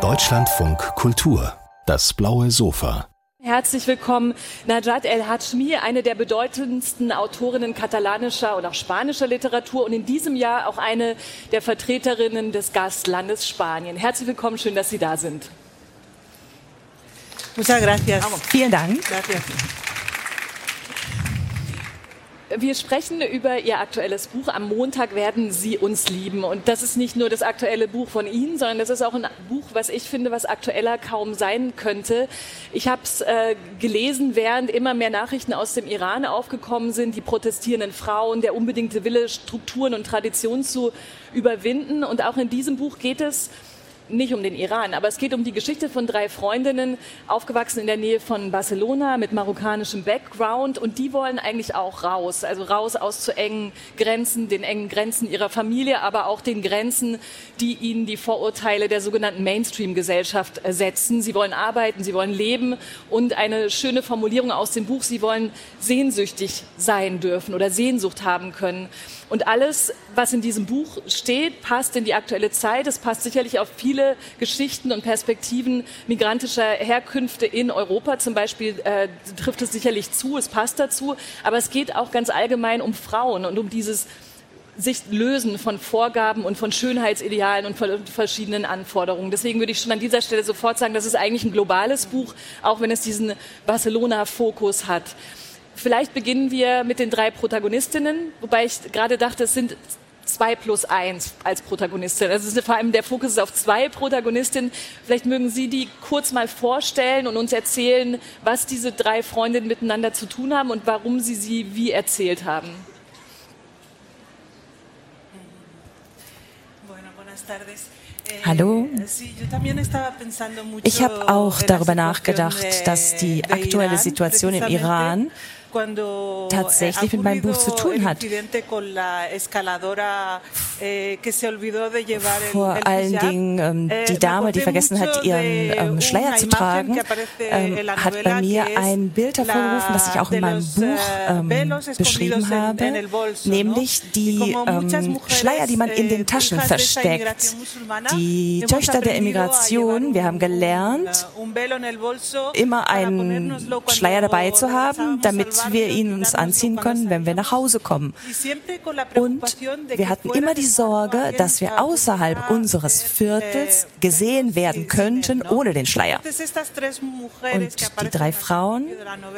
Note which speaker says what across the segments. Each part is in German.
Speaker 1: Deutschlandfunk Kultur, das blaue Sofa.
Speaker 2: Herzlich willkommen, Najat El Hachmi, eine der bedeutendsten Autorinnen katalanischer und auch spanischer Literatur und in diesem Jahr auch eine der Vertreterinnen des Gastlandes Spanien. Herzlich willkommen, schön, dass Sie da sind.
Speaker 3: Muchas gracias.
Speaker 2: Vielen Dank. Gracias. Wir sprechen über Ihr aktuelles Buch. Am Montag werden Sie uns lieben. Und das ist nicht nur das aktuelle Buch von Ihnen, sondern das ist auch ein Buch, was ich finde, was aktueller kaum sein könnte. Ich habe es äh, gelesen, während immer mehr Nachrichten aus dem Iran aufgekommen sind, die protestierenden Frauen, der unbedingte Wille, Strukturen und Traditionen zu überwinden. Und auch in diesem Buch geht es nicht um den Iran, aber es geht um die Geschichte von drei Freundinnen, aufgewachsen in der Nähe von Barcelona mit marokkanischem Background und die wollen eigentlich auch raus, also raus aus zu engen Grenzen, den engen Grenzen ihrer Familie, aber auch den Grenzen, die ihnen die Vorurteile der sogenannten Mainstream-Gesellschaft setzen. Sie wollen arbeiten, sie wollen leben und eine schöne Formulierung aus dem Buch, sie wollen sehnsüchtig sein dürfen oder Sehnsucht haben können. Und alles, was in diesem Buch steht, passt in die aktuelle Zeit. Es passt sicherlich auf viele Geschichten und Perspektiven migrantischer Herkünfte in Europa. Zum Beispiel äh, trifft es sicherlich zu, es passt dazu. Aber es geht auch ganz allgemein um Frauen und um dieses sich lösen von Vorgaben und von Schönheitsidealen und von verschiedenen Anforderungen. Deswegen würde ich schon an dieser Stelle sofort sagen, das ist eigentlich ein globales Buch, auch wenn es diesen Barcelona-Fokus hat. Vielleicht beginnen wir mit den drei Protagonistinnen, wobei ich gerade dachte, es sind zwei plus eins als Protagonistin. Also vor allem der Fokus ist auf zwei Protagonistinnen. Vielleicht mögen Sie die kurz mal vorstellen und uns erzählen, was diese drei Freundinnen miteinander zu tun haben und warum Sie sie wie erzählt haben.
Speaker 4: Hallo. Ich habe auch darüber nachgedacht, dass die aktuelle Situation im Iran tatsächlich mit meinem Buch zu tun hat. Eh, Vor allen Dingen ähm, eh, die Dame, die vergessen hat, ihren ähm, Schleier zu tragen, ähm, hat bei mir ein Bild hervorgerufen, das ich auch in meinem Buch ähm, beschrieben habe, nämlich die ähm, Schleier, die man in den Taschen versteckt. Die Töchter der Immigration, wir haben gelernt, immer einen Schleier dabei zu haben, damit wir ihn uns anziehen können, wenn wir nach Hause kommen. Und wir hatten immer die Sorge, dass wir außerhalb unseres Viertels gesehen werden könnten ohne den Schleier. Und die drei Frauen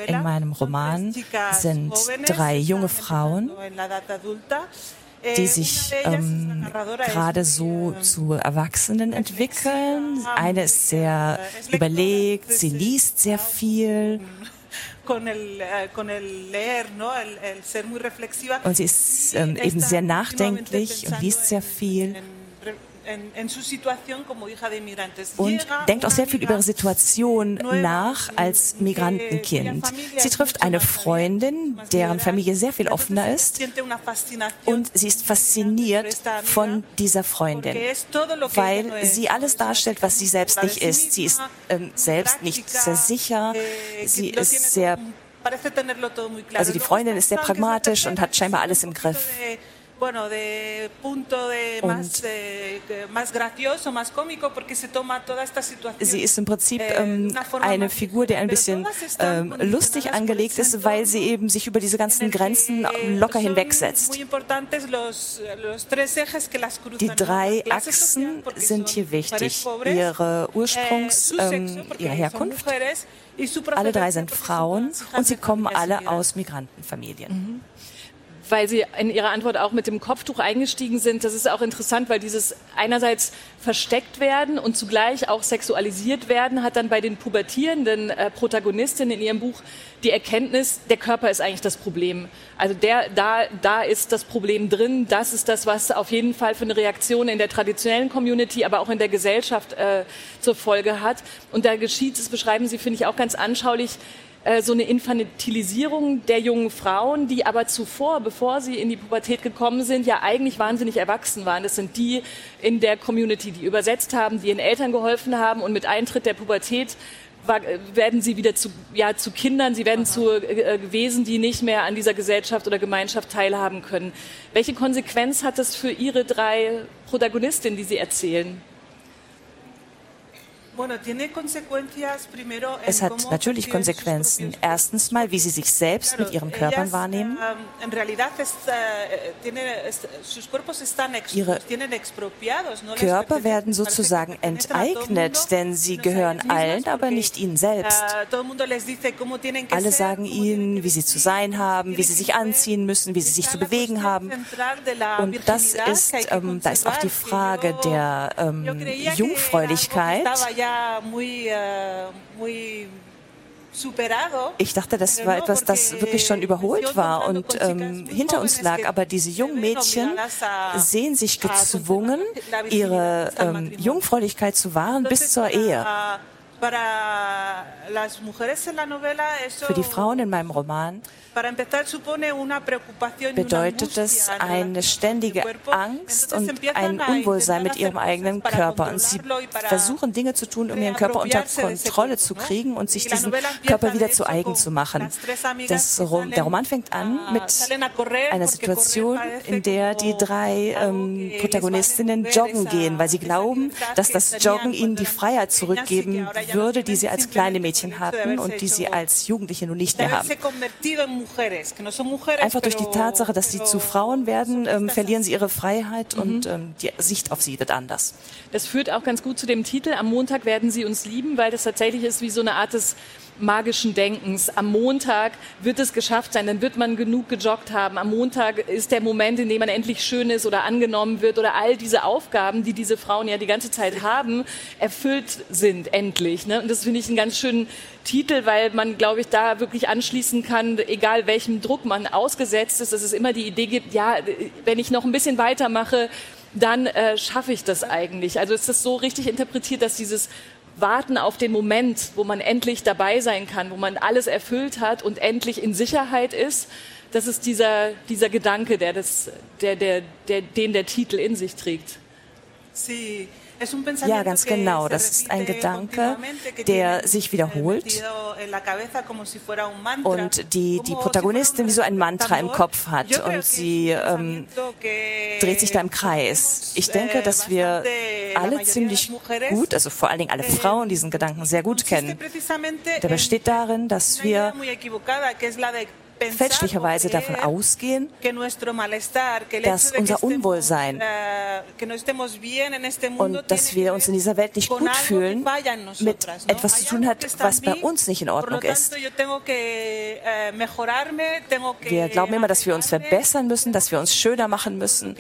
Speaker 4: in meinem Roman sind drei junge Frauen, die sich ähm, gerade so zu Erwachsenen entwickeln. Eine ist sehr überlegt, sie liest sehr viel. Eh, und sie ist ähm, eben sehr nachdenklich und liest sehr viel und denkt auch sehr viel über ihre Situation nach als Migrantenkind. Sie trifft eine Freundin, deren Familie sehr viel offener ist und sie ist fasziniert von dieser Freundin, weil sie alles darstellt, was sie selbst nicht ist. Sie ist ähm, selbst nicht sehr sicher, eh, sie ist sehr also die Freundin ist sehr pragmatisch und hat scheinbar alles im Griff bueno, de punto de más, eh, más gracioso, más cómico, porque se toma toda esta situación. Sie ist im Prinzip eh, ähm, eine Figur, die ein bisschen ähm, lustig angelegt ist, weil sie eben sich über diese ganzen Grenzen eh, locker hinwegsetzt. Die drei Achsen sind hier wichtig. Ihre Ursprungs, ähm, ihre Herkunft. Alle drei sind Frauen und sie kommen alle aus Migrantenfamilien. Mhm
Speaker 2: weil Sie in Ihrer Antwort auch mit dem Kopftuch eingestiegen sind. Das ist auch interessant, weil dieses einerseits versteckt werden und zugleich auch sexualisiert werden, hat dann bei den pubertierenden äh, Protagonistinnen in Ihrem Buch die Erkenntnis, der Körper ist eigentlich das Problem. Also der, da, da ist das Problem drin. Das ist das, was auf jeden Fall für eine Reaktion in der traditionellen Community, aber auch in der Gesellschaft äh, zur Folge hat. Und da geschieht, das beschreiben Sie, finde ich, auch ganz anschaulich, äh, so eine Infantilisierung der jungen Frauen, die aber zuvor, bevor sie in die Pubertät gekommen sind, ja eigentlich wahnsinnig erwachsen waren. Das sind die in der Community, die übersetzt haben, die ihren Eltern geholfen haben und mit Eintritt der Pubertät werden sie wieder zu, ja, zu Kindern, sie werden zu äh, Wesen, die nicht mehr an dieser Gesellschaft oder Gemeinschaft teilhaben können. Welche Konsequenz hat das für Ihre drei Protagonistinnen, die Sie erzählen?
Speaker 4: Es hat natürlich Konsequenzen. Erstens mal, wie sie sich selbst mit ihren Körpern wahrnehmen. Ihre Körper werden sozusagen enteignet, denn sie gehören allen, aber nicht ihnen selbst. Alle sagen ihnen, wie sie zu sein haben, wie sie sich anziehen müssen, wie sie sich zu bewegen haben. Und das ist, ähm, da ist auch die Frage der ähm, Jungfräulichkeit ich dachte, das war etwas, das wirklich schon überholt war und ähm, hinter uns lag. Aber diese jungen Mädchen sehen sich gezwungen, ihre ähm, Jungfräulichkeit zu wahren bis zur Ehe. Für die Frauen in meinem Roman bedeutet es eine ständige Angst und ein Unwohlsein mit ihrem eigenen Körper. Und sie versuchen Dinge zu tun, um ihren Körper unter Kontrolle zu kriegen und sich diesen Körper wieder zu eigen zu machen. Das, der Roman fängt an mit einer Situation, in der die drei ähm, Protagonistinnen joggen gehen, weil sie glauben, dass das Joggen ihnen die Freiheit zurückgeben würde, die sie als kleine Mädchen hatten und die sie als Jugendliche nun nicht mehr haben. Einfach durch die Tatsache, dass sie zu Frauen werden, ähm, verlieren sie ihre Freiheit mhm. und ähm, die Sicht auf sie wird anders.
Speaker 2: Das führt auch ganz gut zu dem Titel, am Montag werden sie uns lieben, weil das tatsächlich ist wie so eine Art des magischen Denkens. Am Montag wird es geschafft sein, dann wird man genug gejoggt haben. Am Montag ist der Moment, in dem man endlich schön ist oder angenommen wird oder all diese Aufgaben, die diese Frauen ja die ganze Zeit haben, erfüllt sind endlich. Ne? Und das finde ich einen ganz schönen Titel, weil man, glaube ich, da wirklich anschließen kann, egal welchem Druck man ausgesetzt ist, dass es immer die Idee gibt, ja, wenn ich noch ein bisschen weitermache, dann äh, schaffe ich das eigentlich. Also ist das so richtig interpretiert, dass dieses warten auf den Moment, wo man endlich dabei sein kann, wo man alles erfüllt hat und endlich in Sicherheit ist. Das ist dieser, dieser Gedanke, der das, der, der, der, den der Titel in sich trägt.
Speaker 4: Sie ja, ganz genau. Das ist ein Gedanke, der sich wiederholt und die, die Protagonistin wie so ein Mantra im Kopf hat und sie ähm, dreht sich da im Kreis. Ich denke, dass wir alle ziemlich gut, also vor allen Dingen alle Frauen, diesen Gedanken sehr gut kennen. Der besteht darin, dass wir fälschlicherweise davon ausgehen, dass unser Unwohlsein und dass wir uns in dieser Welt nicht gut fühlen, mit etwas zu tun hat, was bei uns nicht in Ordnung ist. Wir glauben immer, dass wir uns verbessern müssen, dass wir uns schöner machen müssen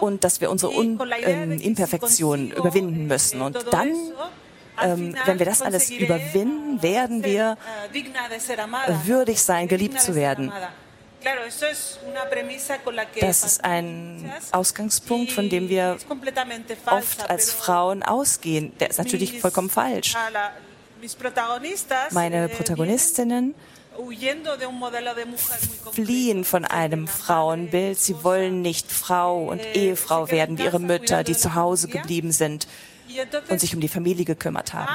Speaker 4: und dass wir unsere Un äh, Imperfektionen überwinden müssen. Und dann ähm, wenn wir das alles überwinden, werden wir würdig sein, geliebt zu werden. Das ist ein Ausgangspunkt, von dem wir oft als Frauen ausgehen. Der ist natürlich vollkommen falsch. Meine Protagonistinnen fliehen von einem Frauenbild. Sie wollen nicht Frau und Ehefrau werden wie ihre Mütter, die zu Hause geblieben sind und sich um die Familie gekümmert haben.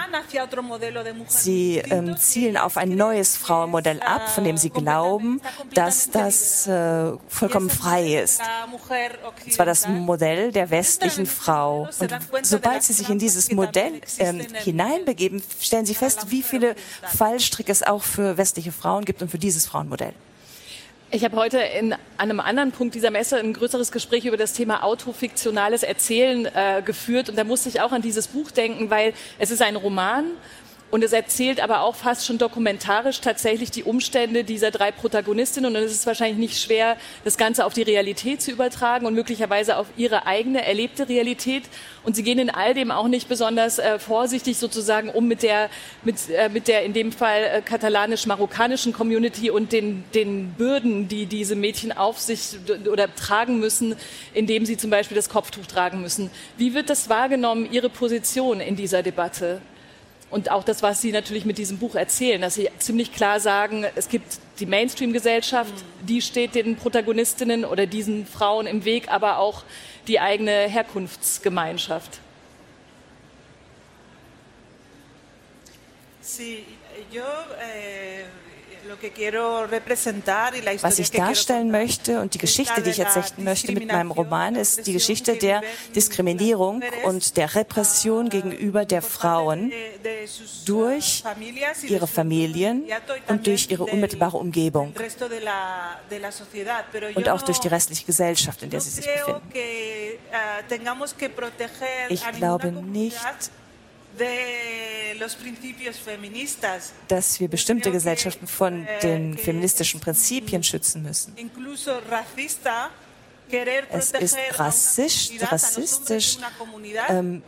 Speaker 4: Sie ähm, zielen auf ein neues Frauenmodell ab, von dem sie glauben, dass das äh, vollkommen frei ist. Und zwar das Modell der westlichen Frau. Und sobald sie sich in dieses Modell ähm, hineinbegeben, stellen sie fest, wie viele Fallstricke es auch für westliche Frauen gibt und für dieses Frauenmodell.
Speaker 2: Ich habe heute in an einem anderen Punkt dieser Messe ein größeres Gespräch über das Thema autofiktionales Erzählen äh, geführt. Und da musste ich auch an dieses Buch denken, weil es ist ein Roman und es erzählt aber auch fast schon dokumentarisch tatsächlich die Umstände dieser drei Protagonistinnen. Und es ist wahrscheinlich nicht schwer, das Ganze auf die Realität zu übertragen und möglicherweise auf ihre eigene erlebte Realität. Und sie gehen in all dem auch nicht besonders äh, vorsichtig sozusagen um mit der, mit, äh, mit der in dem Fall äh, katalanisch-marokkanischen Community und den, den Bürden, die diese Mädchen auf sich oder tragen müssen, indem sie zum Beispiel das Kopftuch tragen müssen. Wie wird das wahrgenommen, Ihre Position in dieser Debatte? Und auch das, was Sie natürlich mit diesem Buch erzählen, dass Sie ziemlich klar sagen, es gibt die Mainstream-Gesellschaft, die steht den Protagonistinnen oder diesen Frauen im Weg, aber auch die eigene Herkunftsgemeinschaft.
Speaker 3: Sí, yo eh,
Speaker 4: was ich darstellen möchte und die Geschichte, die ich erzählen möchte mit meinem Roman, ist die Geschichte der Diskriminierung und der Repression gegenüber der Frauen durch ihre Familien und durch ihre unmittelbare Umgebung und auch durch die restliche Gesellschaft, in der sie sich befinden.
Speaker 3: Eh,
Speaker 4: ich glaube nicht, dass wir bestimmte Gesellschaften von eh, den feministischen Prinzipien schützen müssen. Es ist rassistisch, rassistisch ähm,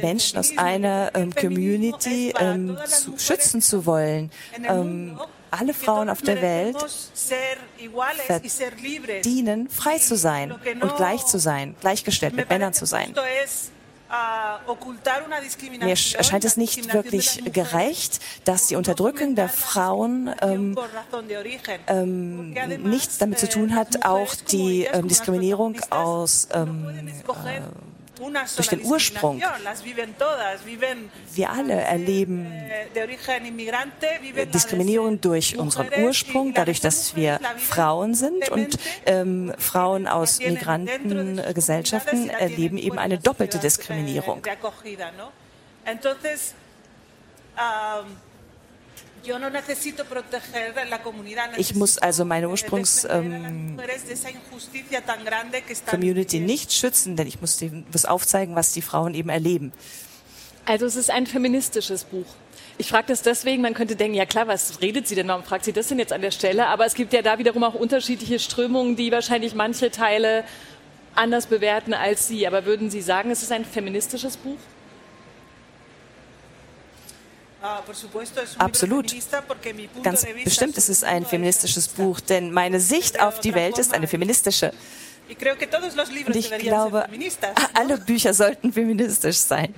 Speaker 4: Menschen aus einer ähm, Community ähm, zu, schützen zu wollen. Ähm, alle Frauen auf der Welt verdienen, frei zu sein und gleich zu sein, gleichgestellt mit Männern zu sein. Mir erscheint es nicht wirklich gerecht, dass die Unterdrückung der Frauen ähm, ähm, nichts damit zu tun hat, auch die ähm, Diskriminierung aus ähm, äh, durch den Ursprung. Wir alle erleben Diskriminierung durch unseren Ursprung, dadurch, dass wir Frauen sind und ähm, Frauen aus Migrantengesellschaften erleben eben eine doppelte Diskriminierung. Ich muss also meine Ursprungs-Community ähm, nicht schützen, denn ich muss dem was aufzeigen, was die Frauen eben erleben.
Speaker 2: Also es ist ein feministisches Buch. Ich frage das deswegen, man könnte denken, ja klar, was redet sie denn, warum fragt sie das denn jetzt an der Stelle? Aber es gibt ja da wiederum auch unterschiedliche Strömungen, die wahrscheinlich manche Teile anders bewerten als Sie. Aber würden Sie sagen, es ist ein feministisches Buch?
Speaker 4: Absolut. Ganz bestimmt ist es ein feministisches Buch, denn meine Sicht auf die Welt ist eine feministische. Und ich glaube, alle Bücher sollten feministisch sein.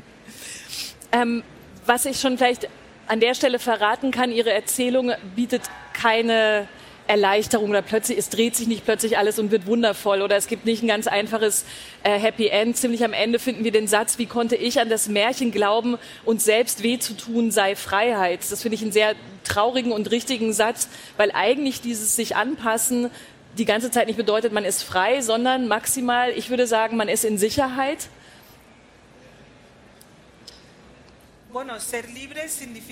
Speaker 2: Ähm, was ich schon vielleicht an der Stelle verraten kann, Ihre Erzählung bietet keine Erleichterung oder plötzlich, es dreht sich nicht plötzlich alles und wird wundervoll oder es gibt nicht ein ganz einfaches äh, Happy End. Ziemlich am Ende finden wir den Satz, wie konnte ich an das Märchen glauben, uns selbst weh zu tun sei Freiheit. Das finde ich einen sehr traurigen und richtigen Satz, weil eigentlich dieses sich anpassen die ganze Zeit nicht bedeutet, man ist frei, sondern maximal, ich würde sagen, man ist in Sicherheit.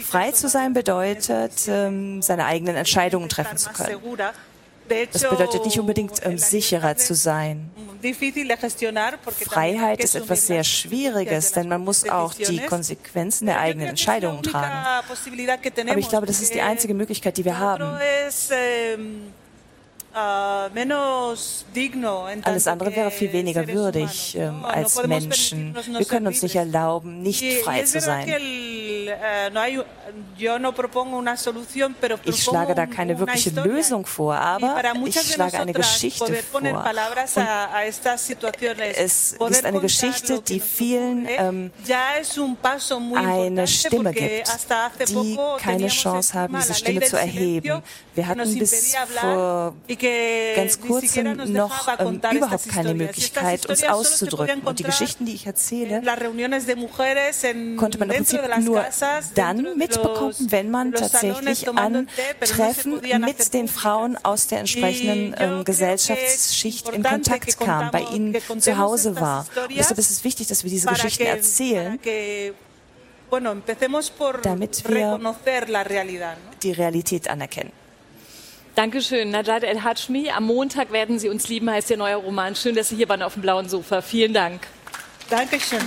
Speaker 4: Frei zu sein bedeutet, ähm, seine eigenen Entscheidungen treffen zu können. Das bedeutet nicht unbedingt ähm, sicherer zu sein. Freiheit ist etwas sehr Schwieriges, denn man muss auch die Konsequenzen der eigenen Entscheidungen tragen. Aber ich glaube, das ist die einzige Möglichkeit, die wir haben. Alles andere wäre viel weniger würdig ähm, als Menschen. Wir können uns nicht erlauben, nicht frei zu sein. Eh, ich schlage da keine wirkliche Lösung vor, aber ich schlage eine Geschichte vor. Und es ist eine Geschichte, die vielen ähm, eine Stimme gibt, die keine Chance haben, diese Stimme zu erheben. Wir hatten bis vor ganz kurzem noch ähm, überhaupt keine Möglichkeit, uns auszudrücken. Und die Geschichten, die ich erzähle, konnte man im Prinzip nur dann mitbekommen, wenn man tatsächlich an Treffen mit den Frauen aus der entsprechenden ähm, Gesellschaftsschicht in Kontakt kam, bei ihnen zu Hause war. Und deshalb ist es wichtig, dass wir diese Geschichten erzählen, damit wir die Realität anerkennen.
Speaker 2: Dankeschön, Najat El-Hajmi. Am Montag werden Sie uns lieben, heißt Ihr neuer Roman. Schön, dass Sie hier waren auf dem blauen Sofa. Vielen Dank.
Speaker 3: Dankeschön.